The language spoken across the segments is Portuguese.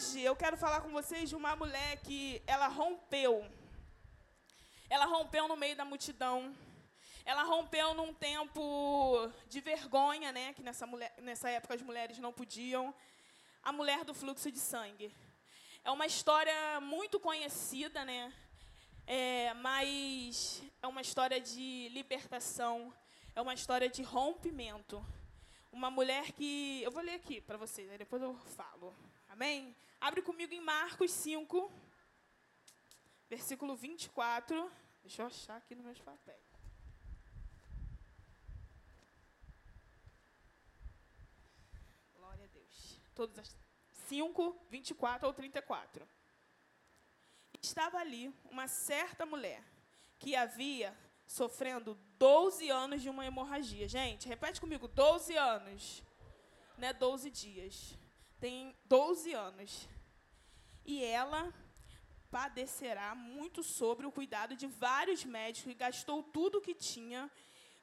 hoje eu quero falar com vocês de uma mulher que ela rompeu. Ela rompeu no meio da multidão. Ela rompeu num tempo de vergonha, né? Que nessa, mulher, nessa época as mulheres não podiam. A mulher do fluxo de sangue. É uma história muito conhecida, né? É, mas é uma história de libertação, é uma história de rompimento. Uma mulher que. Eu vou ler aqui para vocês, aí depois eu falo. Amém? Abre comigo em Marcos 5, versículo 24. Deixa eu achar aqui nos meus papéis. Glória a Deus. Todas as 5, 24 ou 34. Estava ali uma certa mulher que havia sofrendo 12 anos de uma hemorragia. Gente, repete comigo, 12 anos. Não é 12 dias. Tem 12 anos. E ela padecerá muito sobre o cuidado de vários médicos e gastou tudo o que tinha,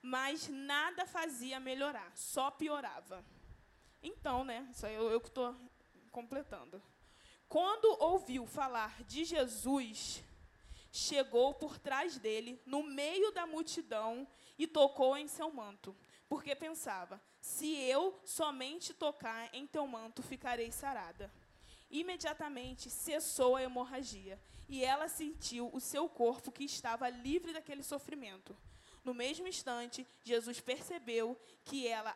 mas nada fazia melhorar, só piorava. Então, né, isso eu, eu que estou completando. Quando ouviu falar de Jesus, chegou por trás dele, no meio da multidão, e tocou em seu manto, porque pensava: se eu somente tocar em teu manto, ficarei sarada. Imediatamente cessou a hemorragia, e ela sentiu o seu corpo que estava livre daquele sofrimento. No mesmo instante, Jesus percebeu que ela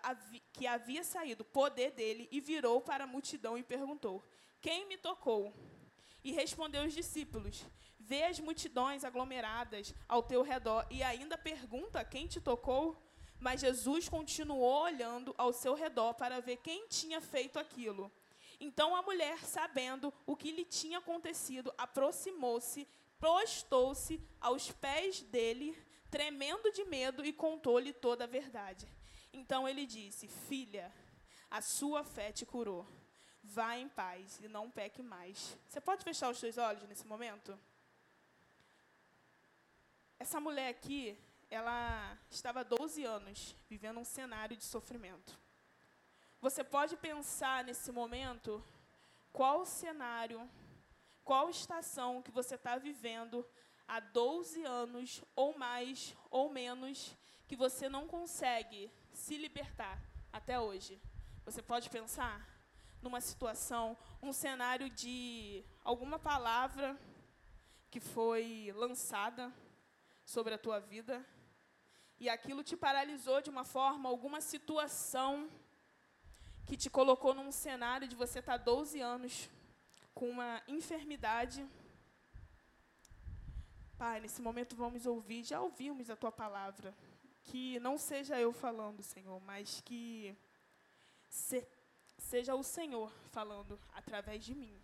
que havia saído poder dele e virou para a multidão e perguntou: Quem me tocou? E respondeu os discípulos: Vê as multidões aglomeradas ao teu redor e ainda pergunta quem te tocou? Mas Jesus continuou olhando ao seu redor para ver quem tinha feito aquilo. Então a mulher, sabendo o que lhe tinha acontecido, aproximou-se, prostou-se aos pés dele, tremendo de medo, e contou-lhe toda a verdade. Então ele disse: Filha, a sua fé te curou. Vá em paz e não peque mais. Você pode fechar os seus olhos nesse momento? Essa mulher aqui, ela estava 12 anos vivendo um cenário de sofrimento. Você pode pensar nesse momento qual cenário, qual estação que você está vivendo há 12 anos ou mais ou menos que você não consegue se libertar até hoje. Você pode pensar numa situação, um cenário de alguma palavra que foi lançada sobre a tua vida e aquilo te paralisou de uma forma, alguma situação que te colocou num cenário de você estar 12 anos com uma enfermidade. Pai, nesse momento vamos ouvir, já ouvimos a tua palavra. Que não seja eu falando, Senhor, mas que se, seja o Senhor falando através de mim.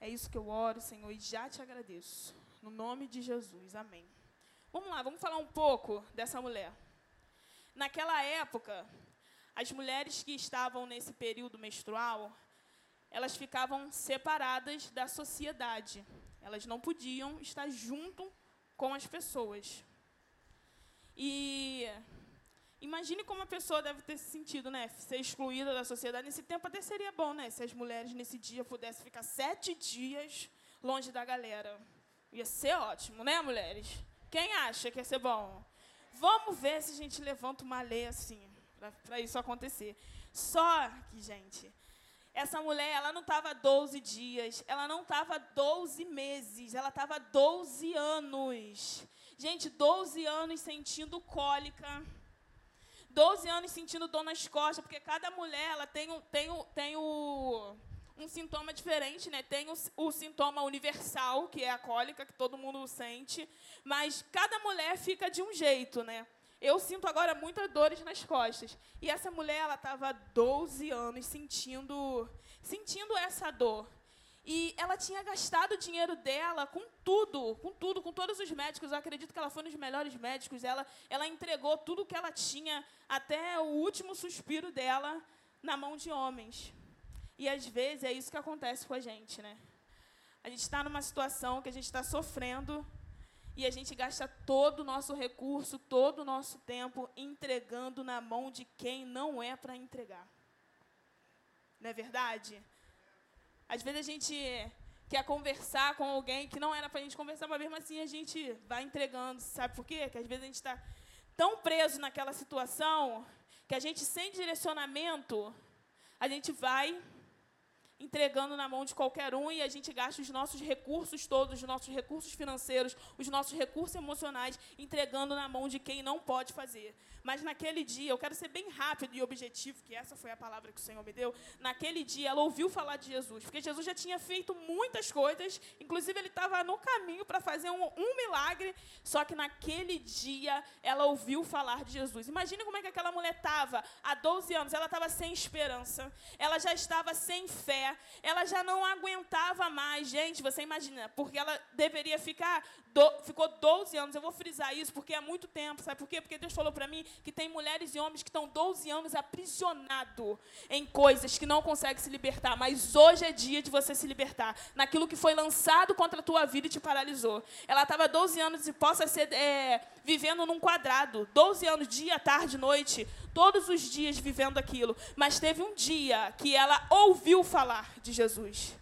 É isso que eu oro, Senhor, e já te agradeço. No nome de Jesus. Amém. Vamos lá, vamos falar um pouco dessa mulher. Naquela época, as mulheres que estavam nesse período menstrual, elas ficavam separadas da sociedade. Elas não podiam estar junto com as pessoas. E imagine como a pessoa deve ter se sentido, né? Ser excluída da sociedade. Nesse tempo até seria bom, né? Se as mulheres nesse dia pudessem ficar sete dias longe da galera. Ia ser ótimo, né, mulheres? Quem acha que ia ser bom? Vamos ver se a gente levanta uma lei assim, para isso acontecer. Só que, gente, essa mulher, ela não estava 12 dias, ela não estava 12 meses, ela estava 12 anos. Gente, 12 anos sentindo cólica. 12 anos sentindo dor nas costas, porque cada mulher ela tem, tem, tem o um sintoma diferente, né? Tem o, o, sintoma universal, que é a cólica, que todo mundo sente, mas cada mulher fica de um jeito, né? Eu sinto agora muitas dores nas costas. E essa mulher, ela estava 12 anos sentindo, sentindo essa dor. E ela tinha gastado o dinheiro dela com tudo, com tudo, com todos os médicos. Eu acredito que ela foi nos melhores médicos. Ela, ela entregou tudo que ela tinha, até o último suspiro dela, na mão de homens. E às vezes é isso que acontece com a gente, né? A gente está numa situação que a gente está sofrendo e a gente gasta todo o nosso recurso, todo o nosso tempo entregando na mão de quem não é para entregar. Não é verdade? Às vezes a gente quer conversar com alguém que não era para a gente conversar, mas mesmo assim a gente vai entregando. Sabe por quê? Que às vezes a gente está tão preso naquela situação que a gente, sem direcionamento, a gente vai entregando na mão de qualquer um e a gente gasta os nossos recursos todos, os nossos recursos financeiros, os nossos recursos emocionais, entregando na mão de quem não pode fazer. Mas naquele dia, eu quero ser bem rápido e objetivo, que essa foi a palavra que o Senhor me deu. Naquele dia, ela ouviu falar de Jesus, porque Jesus já tinha feito muitas coisas, inclusive ele estava no caminho para fazer um, um, milagre, só que naquele dia, ela ouviu falar de Jesus. Imagine como é que aquela mulher estava há 12 anos, ela estava sem esperança, ela já estava sem fé, ela já não aguentava mais. Gente, você imagina, porque ela deveria ficar, do, ficou 12 anos, eu vou frisar isso, porque é muito tempo, sabe por quê? Porque Deus falou para mim que tem mulheres e homens que estão 12 anos aprisionados em coisas que não conseguem se libertar, mas hoje é dia de você se libertar. Naquilo que foi lançado contra a tua vida e te paralisou. Ela estava 12 anos e possa ser é, vivendo num quadrado, 12 anos, dia, tarde, noite, todos os dias vivendo aquilo, mas teve um dia que ela ouviu falar de Jesus.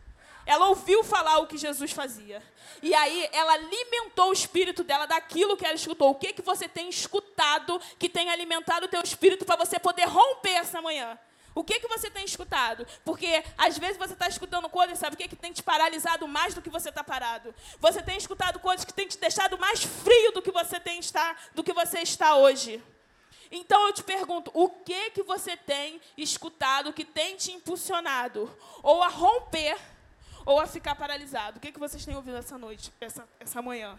Ela ouviu falar o que Jesus fazia. E aí ela alimentou o espírito dela daquilo que ela escutou. O que que você tem escutado que tem alimentado o teu espírito para você poder romper essa manhã? O que que você tem escutado? Porque às vezes você está escutando coisas, sabe o que que tem te paralisado mais do que você está parado? Você tem escutado coisas que tem te deixado mais frio do que você tem está, do que você está hoje. Então eu te pergunto, o que que você tem escutado que tem te impulsionado ou a romper ou a ficar paralisado. O que, que vocês têm ouvido essa noite, essa, essa manhã?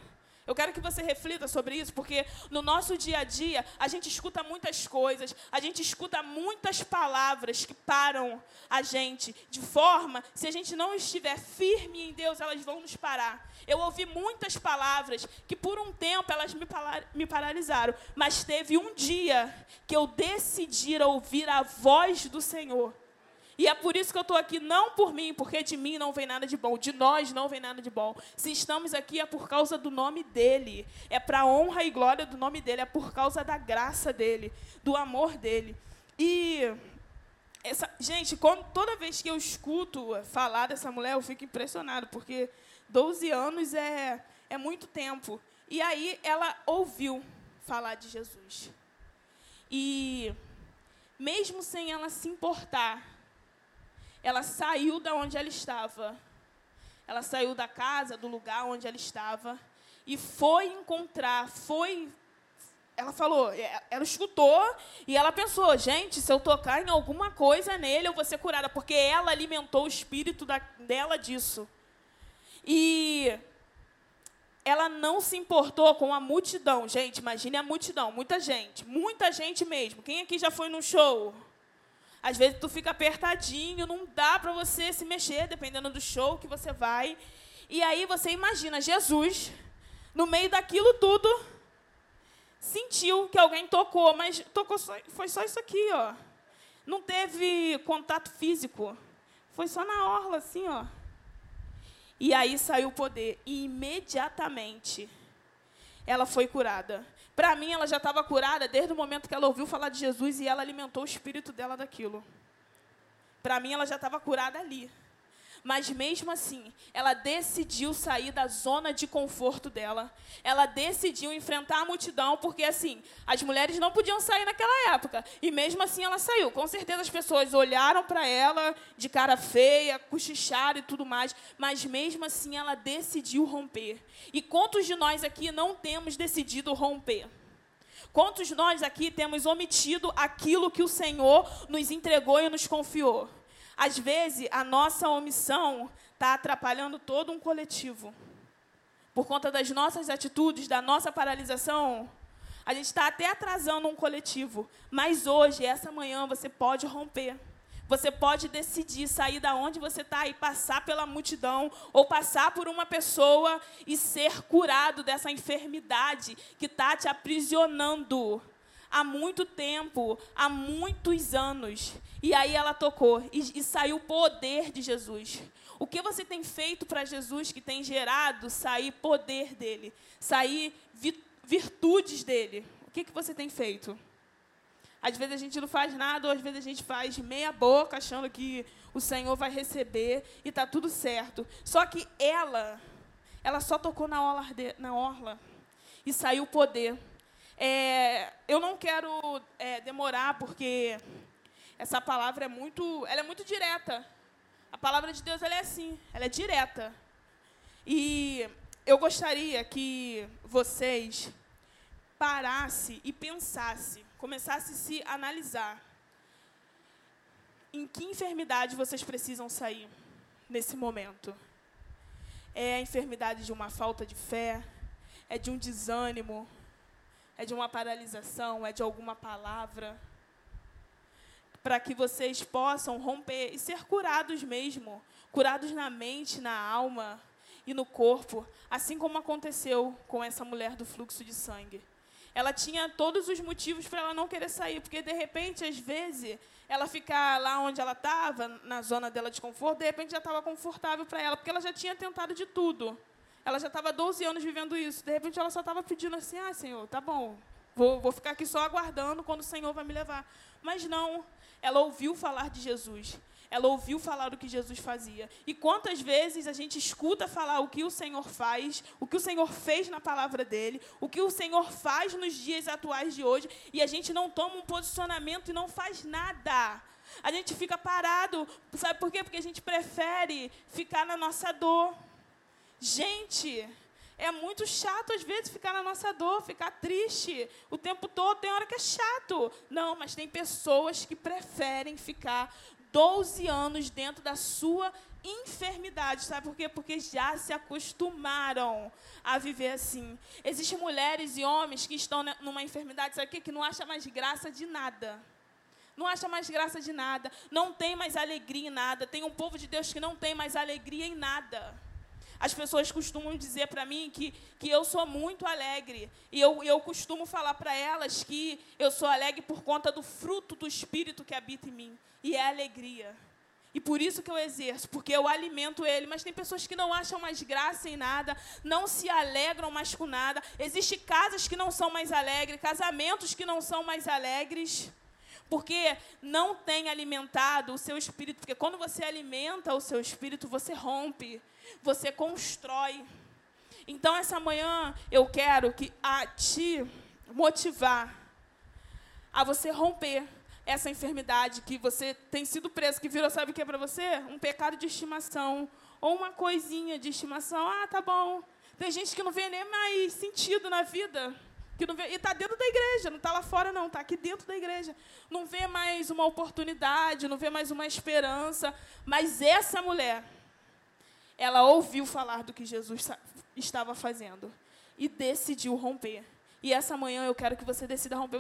Eu quero que você reflita sobre isso, porque no nosso dia a dia a gente escuta muitas coisas, a gente escuta muitas palavras que param a gente, de forma, se a gente não estiver firme em Deus, elas vão nos parar. Eu ouvi muitas palavras que por um tempo elas me, me paralisaram, mas teve um dia que eu decidi ouvir a voz do Senhor. E é por isso que eu estou aqui, não por mim, porque de mim não vem nada de bom, de nós não vem nada de bom. Se estamos aqui é por causa do nome dEle, é para a honra e glória do nome dEle, é por causa da graça dEle, do amor dEle. E, essa, gente, quando, toda vez que eu escuto falar dessa mulher, eu fico impressionado, porque 12 anos é, é muito tempo. E aí ela ouviu falar de Jesus. E, mesmo sem ela se importar, ela saiu da onde ela estava. Ela saiu da casa, do lugar onde ela estava e foi encontrar, foi ela falou, é, ela escutou e ela pensou, gente, se eu tocar em alguma coisa nele, eu vou ser curada, porque ela alimentou o espírito da, dela disso. E ela não se importou com a multidão. Gente, imagine a multidão, muita gente, muita gente mesmo. Quem aqui já foi num show? Às vezes tu fica apertadinho, não dá para você se mexer, dependendo do show que você vai. E aí você imagina Jesus, no meio daquilo tudo, sentiu que alguém tocou, mas tocou só, foi só isso aqui, ó. Não teve contato físico. Foi só na orla, assim, ó. E aí saiu o poder. E imediatamente ela foi curada. Para mim, ela já estava curada desde o momento que ela ouviu falar de Jesus e ela alimentou o espírito dela daquilo. Para mim, ela já estava curada ali. Mas mesmo assim, ela decidiu sair da zona de conforto dela. Ela decidiu enfrentar a multidão, porque assim, as mulheres não podiam sair naquela época. E mesmo assim ela saiu. Com certeza as pessoas olharam para ela de cara feia, cochicharam e tudo mais. Mas mesmo assim ela decidiu romper. E quantos de nós aqui não temos decidido romper? Quantos de nós aqui temos omitido aquilo que o Senhor nos entregou e nos confiou? Às vezes, a nossa omissão está atrapalhando todo um coletivo. Por conta das nossas atitudes, da nossa paralisação, a gente está até atrasando um coletivo. Mas hoje, essa manhã, você pode romper. Você pode decidir sair da onde você está e passar pela multidão, ou passar por uma pessoa e ser curado dessa enfermidade que está te aprisionando há muito tempo, há muitos anos. E aí ela tocou e, e saiu o poder de Jesus. O que você tem feito para Jesus que tem gerado sair poder dele, sair virtudes dele? O que, que você tem feito? Às vezes a gente não faz nada, ou às vezes a gente faz meia boca, achando que o Senhor vai receber e está tudo certo. Só que ela, ela só tocou na orla, na orla e saiu poder. É, eu não quero é, demorar, porque essa palavra é muito, ela é muito direta. A palavra de Deus ela é assim, ela é direta. E eu gostaria que vocês parassem e pensassem, começassem a se analisar. Em que enfermidade vocês precisam sair nesse momento? É a enfermidade de uma falta de fé? É de um desânimo? É de uma paralisação? É de alguma palavra? Para que vocês possam romper e ser curados mesmo curados na mente, na alma e no corpo, assim como aconteceu com essa mulher do fluxo de sangue. Ela tinha todos os motivos para ela não querer sair, porque de repente, às vezes, ela ficar lá onde ela estava, na zona dela de conforto, de repente já estava confortável para ela, porque ela já tinha tentado de tudo. Ela já estava 12 anos vivendo isso. De repente, ela só estava pedindo assim: ah, Senhor, tá bom, vou, vou ficar aqui só aguardando quando o Senhor vai me levar. Mas não, ela ouviu falar de Jesus. Ela ouviu falar o que Jesus fazia. E quantas vezes a gente escuta falar o que o Senhor faz, o que o Senhor fez na palavra dele, o que o Senhor faz nos dias atuais de hoje, e a gente não toma um posicionamento e não faz nada. A gente fica parado, sabe por quê? Porque a gente prefere ficar na nossa dor. Gente, é muito chato às vezes ficar na nossa dor, ficar triste o tempo todo. Tem hora que é chato. Não, mas tem pessoas que preferem ficar 12 anos dentro da sua enfermidade. Sabe por quê? Porque já se acostumaram a viver assim. Existem mulheres e homens que estão numa enfermidade, sabe o quê? Que não acham mais graça de nada. Não acha mais graça de nada. Não tem mais alegria em nada. Tem um povo de Deus que não tem mais alegria em nada. As pessoas costumam dizer para mim que, que eu sou muito alegre. E eu, eu costumo falar para elas que eu sou alegre por conta do fruto do Espírito que habita em mim. E é alegria. E por isso que eu exerço, porque eu alimento ele. Mas tem pessoas que não acham mais graça em nada, não se alegram mais com nada. Existem casas que não são mais alegres, casamentos que não são mais alegres porque não tem alimentado o seu espírito. Porque quando você alimenta o seu espírito, você rompe, você constrói. Então, essa manhã, eu quero que a te motivar a você romper essa enfermidade que você tem sido preso, que virou, sabe o que é para você? Um pecado de estimação, ou uma coisinha de estimação. Ah, tá bom. Tem gente que não vê nem mais sentido na vida que não vê, e está dentro da igreja, não está lá fora, não, está aqui dentro da igreja. Não vê mais uma oportunidade, não vê mais uma esperança. Mas essa mulher, ela ouviu falar do que Jesus estava fazendo e decidiu romper. E essa manhã eu quero que você decida romper.